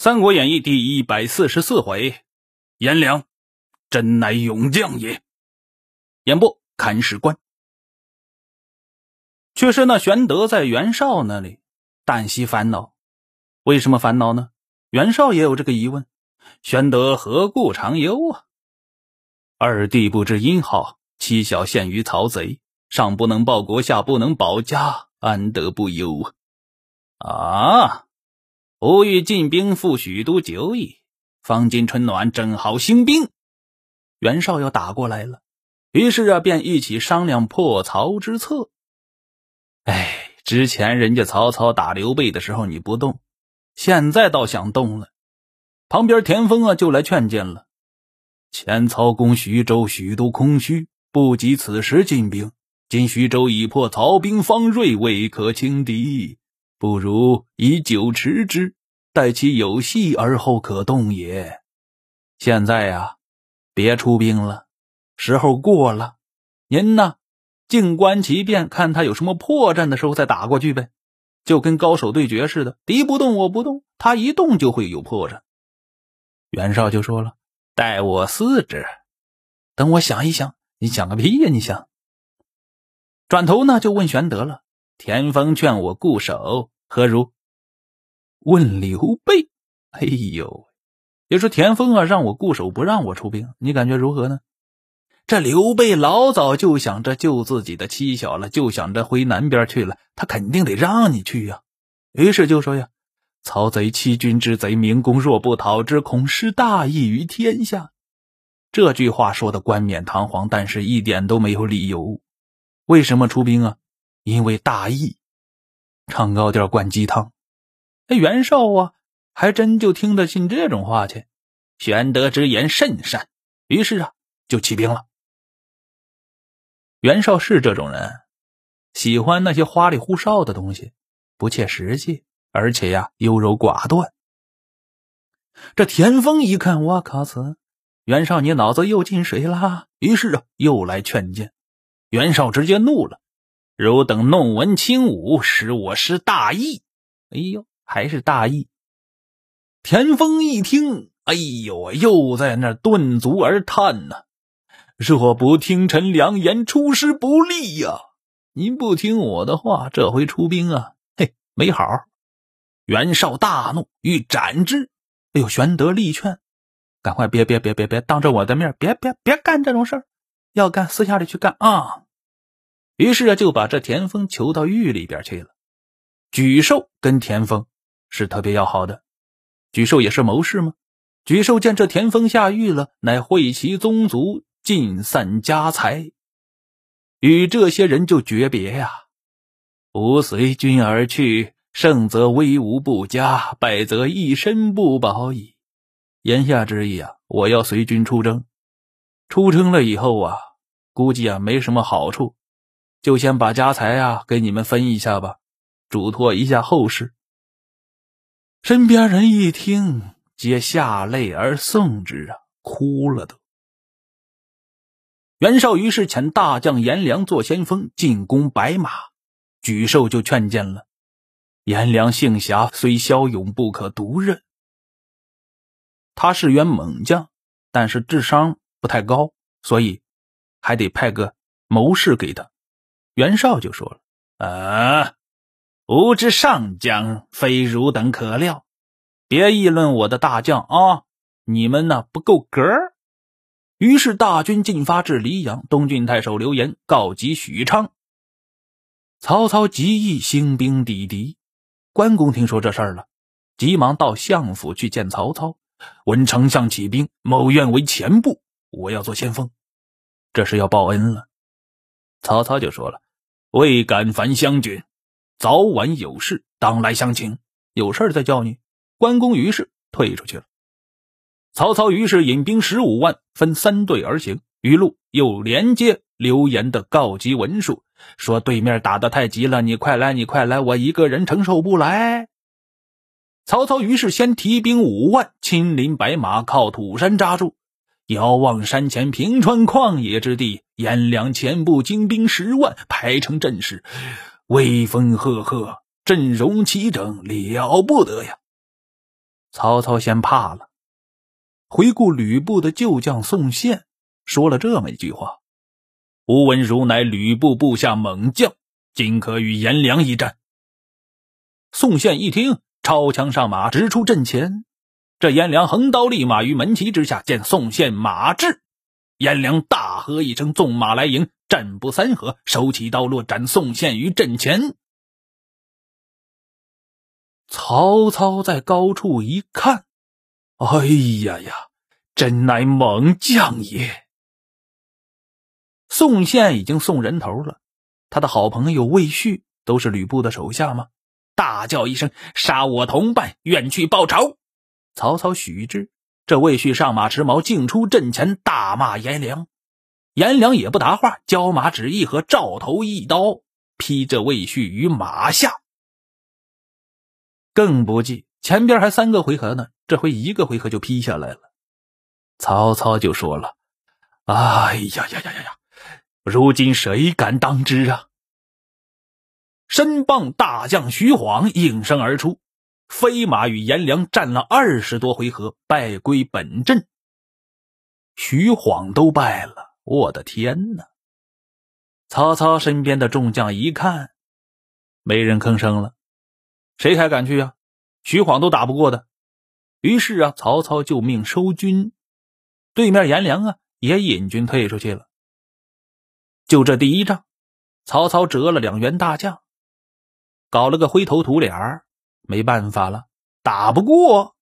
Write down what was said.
三国演义》第一百四十四回，颜良真乃勇将也。演播：看史官。却是那玄德在袁绍那里旦夕烦恼，为什么烦恼呢？袁绍也有这个疑问：玄德何故常忧啊？二弟不知因好，妻小陷于曹贼，上不能报国，下不能保家，安得不忧啊？啊！吾欲进兵赴许都久矣，方今春暖，正好兴兵。袁绍要打过来了，于是啊，便一起商量破曹之策。哎，之前人家曹操打刘备的时候你不动，现在倒想动了。旁边田丰啊就来劝谏了：前曹攻徐州，许都空虚，不及此时进兵。今徐州已破，曹兵方锐，未可轻敌。不如以酒持之，待其有隙而后可动也。现在呀，别出兵了，时候过了。您呢，静观其变，看他有什么破绽的时候再打过去呗。就跟高手对决似的，敌不动我不动，他一动就会有破绽。袁绍就说了：“待我思之，等我想一想。你想个屁呀！你想。”转头呢，就问玄德了。田丰劝我固守，何如？问刘备，哎呦，别说田丰啊，让我固守，不让我出兵，你感觉如何呢？这刘备老早就想着救自己的妻小了，就想着回南边去了，他肯定得让你去呀。于是就说呀：“曹贼欺君之贼，明公若不讨之，恐失大义于天下。”这句话说的冠冕堂皇，但是一点都没有理由。为什么出兵啊？因为大义，唱高调灌鸡汤。那袁绍啊，还真就听得进这种话去。玄德之言甚善，于是啊，就起兵了。袁绍是这种人，喜欢那些花里胡哨的东西，不切实际，而且呀，优柔寡断。这田丰一看，我靠，此袁绍你脑子又进水啦。于是啊，又来劝谏。袁绍直接怒了。汝等弄文轻武，使我失大义。哎呦，还是大义！田丰一听，哎呦，又在那顿足而叹呐：“若不听臣良言，出师不利呀！您不听我的话，这回出兵啊，嘿，没好！”袁绍大怒，欲斩之。哎呦，玄德力劝：“赶快别别别别别，当着我的面，别别别干这种事儿，要干私下里去干啊！”于是啊，就把这田丰囚到狱里边去了。沮授跟田丰是特别要好的，沮授也是谋士吗？沮授见这田丰下狱了，乃会其宗族，尽散家财，与这些人就诀别呀。吾随君而去，胜则威武不佳，败则一身不保矣。言下之意啊，我要随军出征，出征了以后啊，估计啊没什么好处。就先把家财啊给你们分一下吧，嘱托一下后事。身边人一听，皆下泪而送之啊，哭了都。袁绍于是遣大将颜良做先锋进攻白马，沮授就劝谏了：颜良性侠，虽骁勇，不可独任。他是员猛将，但是智商不太高，所以还得派个谋士给他。袁绍就说了：“啊，吾之上将非汝等可料，别议论我的大将啊！你们呢不够格。”于是大军进发至黎阳，东郡太守刘言告急许昌。曹操急意兴兵抵敌。关公听说这事儿了，急忙到相府去见曹操。闻丞相起兵，某愿为前部，我要做先锋，这是要报恩了。曹操就说了。未敢烦将军，早晚有事，当来相请。有事再叫你。关公于是退出去了。曹操于是引兵十五万，分三队而行。于路又连接刘言的告急文书，说对面打得太急了，你快来，你快来，我一个人承受不来。曹操于是先提兵五万，亲临白马，靠土山扎住。遥望山前平川旷野之地，颜良前部精兵十万排成阵势，威风赫赫，阵容齐整，了不得呀！曹操先怕了。回顾吕布的旧将宋宪，说了这么一句话：“吾闻如乃吕布部下猛将，今可与颜良一战。”宋宪一听，超枪上马，直出阵前。这颜良横刀立马于门旗之下，见宋宪马至，颜良大喝一声，纵马来迎，战不三合，手起刀落，斩宋宪于阵前。曹操在高处一看，哎呀呀，真乃猛将也！宋宪已经送人头了，他的好朋友魏续都是吕布的手下吗？大叫一声：“杀我同伴，愿去报仇！”曹操许之。这魏续上马持矛，径出阵前，大骂颜良。颜良也不答话，交马只一和照头一刀劈这魏续于马下。更不济，前边还三个回合呢，这回一个回合就劈下来了。曹操就说了：“哎呀呀呀呀呀！如今谁敢当之啊？”身傍大将徐晃应声而出，飞马与颜良战了二十多回合，败归本阵。徐晃都败了，我的天哪！曹操身边的众将一看，没人吭声了。谁还敢去啊？徐晃都打不过的。于是啊，曹操就命收军，对面颜良啊也引军退出去了。就这第一仗，曹操折了两员大将，搞了个灰头土脸儿没办法了，打不过。